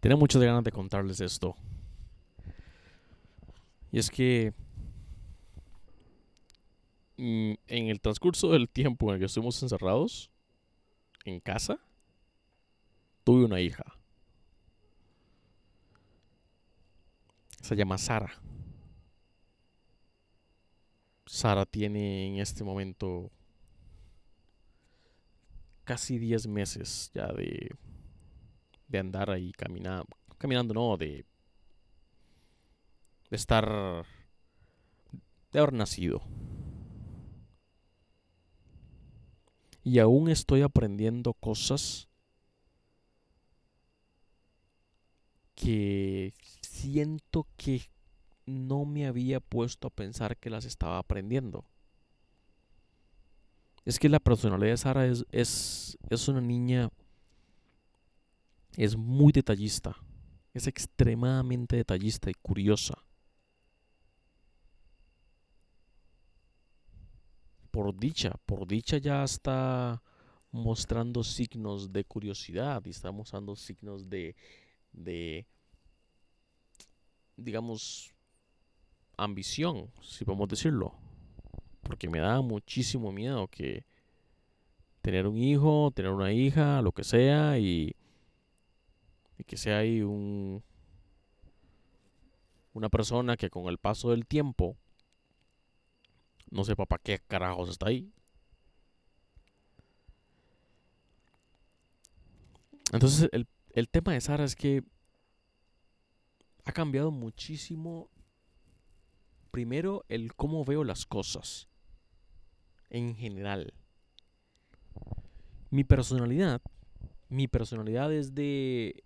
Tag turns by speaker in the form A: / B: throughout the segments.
A: Tenía muchas ganas de contarles esto. Y es que mm, en el transcurso del tiempo en el que estuvimos encerrados en casa, tuve una hija. Se llama Sara. Sara tiene en este momento casi 10 meses ya de, de andar ahí caminando, caminando no, de, de estar, de haber nacido. Y aún estoy aprendiendo cosas que siento que no me había puesto a pensar que las estaba aprendiendo. Es que la personalidad de Sara es, es, es una niña, es muy detallista, es extremadamente detallista y curiosa. Por dicha, por dicha ya está mostrando signos de curiosidad y está mostrando signos de, de digamos, ambición, si podemos decirlo. Porque me da muchísimo miedo que tener un hijo, tener una hija, lo que sea, y, y que sea ahí un, una persona que con el paso del tiempo no sepa para qué carajos está ahí. Entonces el, el tema de Sara es que ha cambiado muchísimo primero el cómo veo las cosas en general. Mi personalidad, mi personalidad es de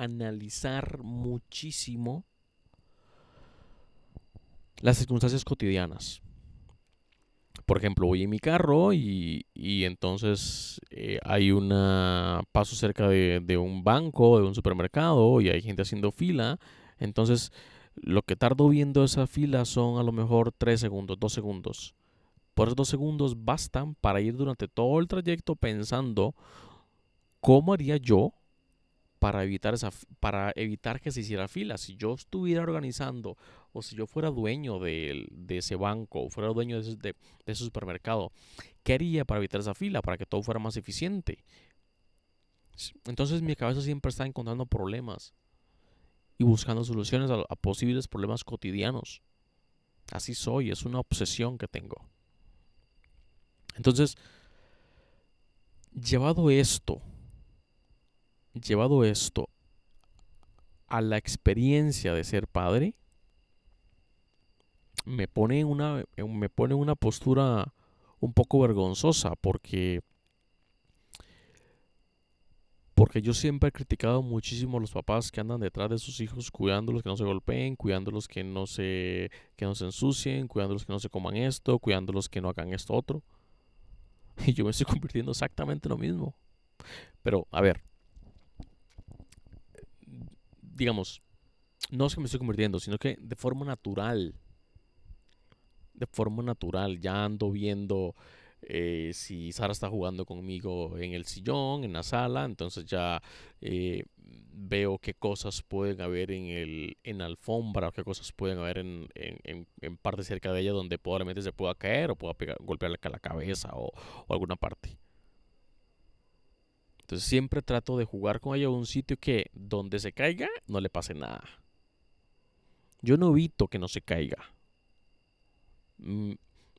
A: analizar muchísimo las circunstancias cotidianas. Por ejemplo, voy en mi carro y, y entonces eh, hay una paso cerca de, de un banco, de un supermercado y hay gente haciendo fila. Entonces lo que tardo viendo esa fila son a lo mejor 3 segundos, 2 segundos. Por esos 2 segundos bastan para ir durante todo el trayecto pensando cómo haría yo para evitar, esa, para evitar que se hiciera fila. Si yo estuviera organizando o si yo fuera dueño de, de ese banco o fuera dueño de ese, supermercado, ¿qué haría para evitar esa fila? Para que todo fuera más eficiente. Entonces mi cabeza siempre está encontrando problemas y buscando soluciones a, posibles problemas cotidianos. Así soy, es una obsesión que tengo. Entonces, llevado esto, llevado esto a la experiencia de ser padre, me pone en una, me pone una postura un poco vergonzosa porque porque yo siempre he criticado muchísimo a los papás que andan detrás de sus hijos, cuidándolos que no se golpeen, cuidándolos que no se, que no se ensucien, cuidándolos que no se coman esto, cuidándolos que no hagan esto otro. Y yo me estoy convirtiendo exactamente en lo mismo. Pero, a ver, digamos, no es que me estoy convirtiendo, sino que de forma natural, de forma natural, ya ando viendo eh, si Sara está jugando conmigo en el sillón, en la sala, entonces ya eh, veo qué cosas pueden haber en, el, en la alfombra, qué cosas pueden haber en, en, en parte cerca de ella donde probablemente se pueda caer o pueda pegar, golpearle la cabeza o, o alguna parte. Entonces siempre trato de jugar con ella a un sitio que donde se caiga no le pase nada. Yo no evito que no se caiga. Mm,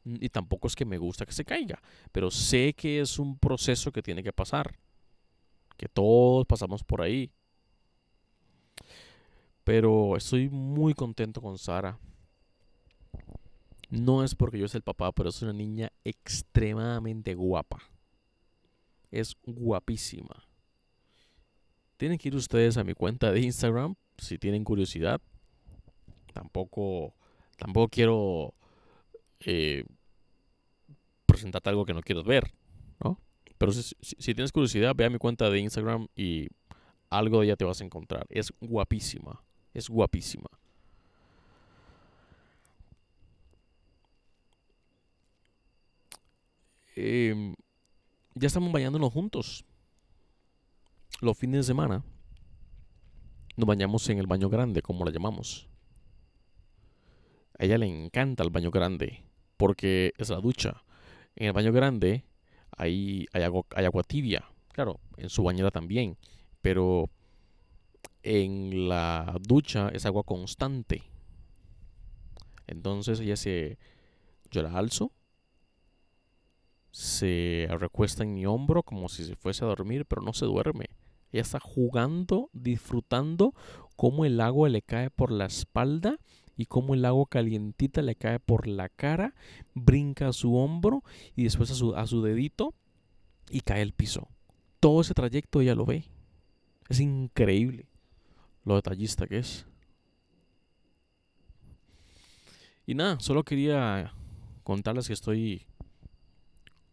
A: y tampoco es que me gusta que se caiga, pero sé que es un proceso que tiene que pasar, que todos pasamos por ahí. Pero estoy muy contento con Sara. No es porque yo sea el papá, pero es una niña extremadamente guapa. Es guapísima. Tienen que ir ustedes a mi cuenta de Instagram si tienen curiosidad. Tampoco, tampoco quiero eh, presentarte algo que no quieres ver, ¿no? Pero si, tienes curiosidad, ve a mi cuenta de Instagram y algo de ella te vas a encontrar. Es guapísima, es guapísima. Eh, ya estamos bañándonos juntos los fines de semana. nos bañamos en el baño grande, como la llamamos. A ella le encanta el baño grande porque es la ducha. En el baño grande hay, hay, agua, hay agua tibia, claro, en su bañera también, pero en la ducha es agua constante. Entonces ella se, yo la alzo, se recuesta en mi hombro como si se fuese a dormir, pero no se duerme. Ella está jugando, disfrutando cómo el agua le cae por la espalda y cómo el agua calientita le cae por la cara, brinca a su hombro y después a su, a su dedito y cae al piso. Todo ese trayecto ella lo ve. Es increíble lo detallista que es. Y nada, solo quería contarles que estoy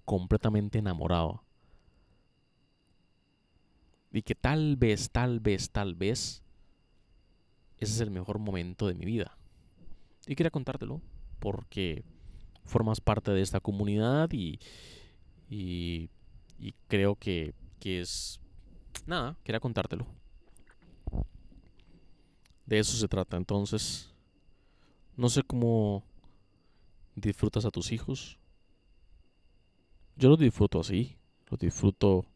A: completamente enamorado. Y que tal vez, tal vez, tal vez, ese es el mejor momento de mi vida. Y quería contártelo porque formas parte de esta comunidad y, y, creo que, que es... Nada, quería contártelo. De eso se trata. Entonces, no sé cómo disfrutas a tus hijos. Yo los disfruto así. Los disfruto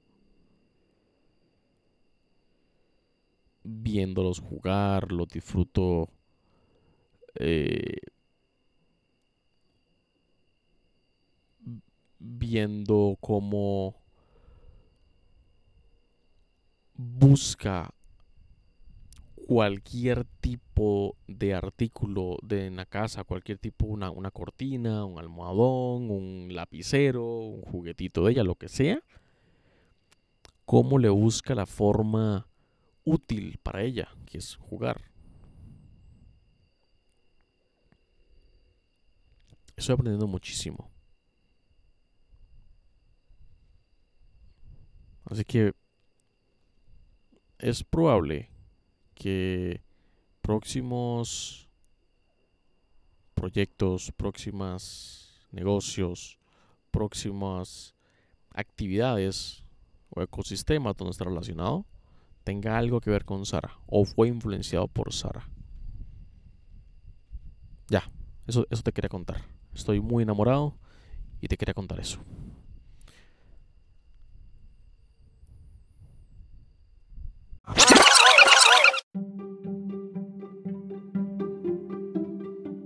A: viéndolos jugar. Los disfruto eh, viendo cómo busca cualquier tipo de artículo de en la casa, cualquier tipo, una, una cortina, un almohadón, un lapicero, un juguetito de ella, lo que sea, cómo le busca la forma útil para ella, que es jugar. Estoy aprendiendo muchísimo. Así que es probable que próximos proyectos, próximas negocios, próximas actividades o ecosistemas donde está relacionado tenga algo que ver con Sara o fue influenciado por Sara. Ya, eso, eso te quería contar. Estoy muy enamorado y te quería contar eso.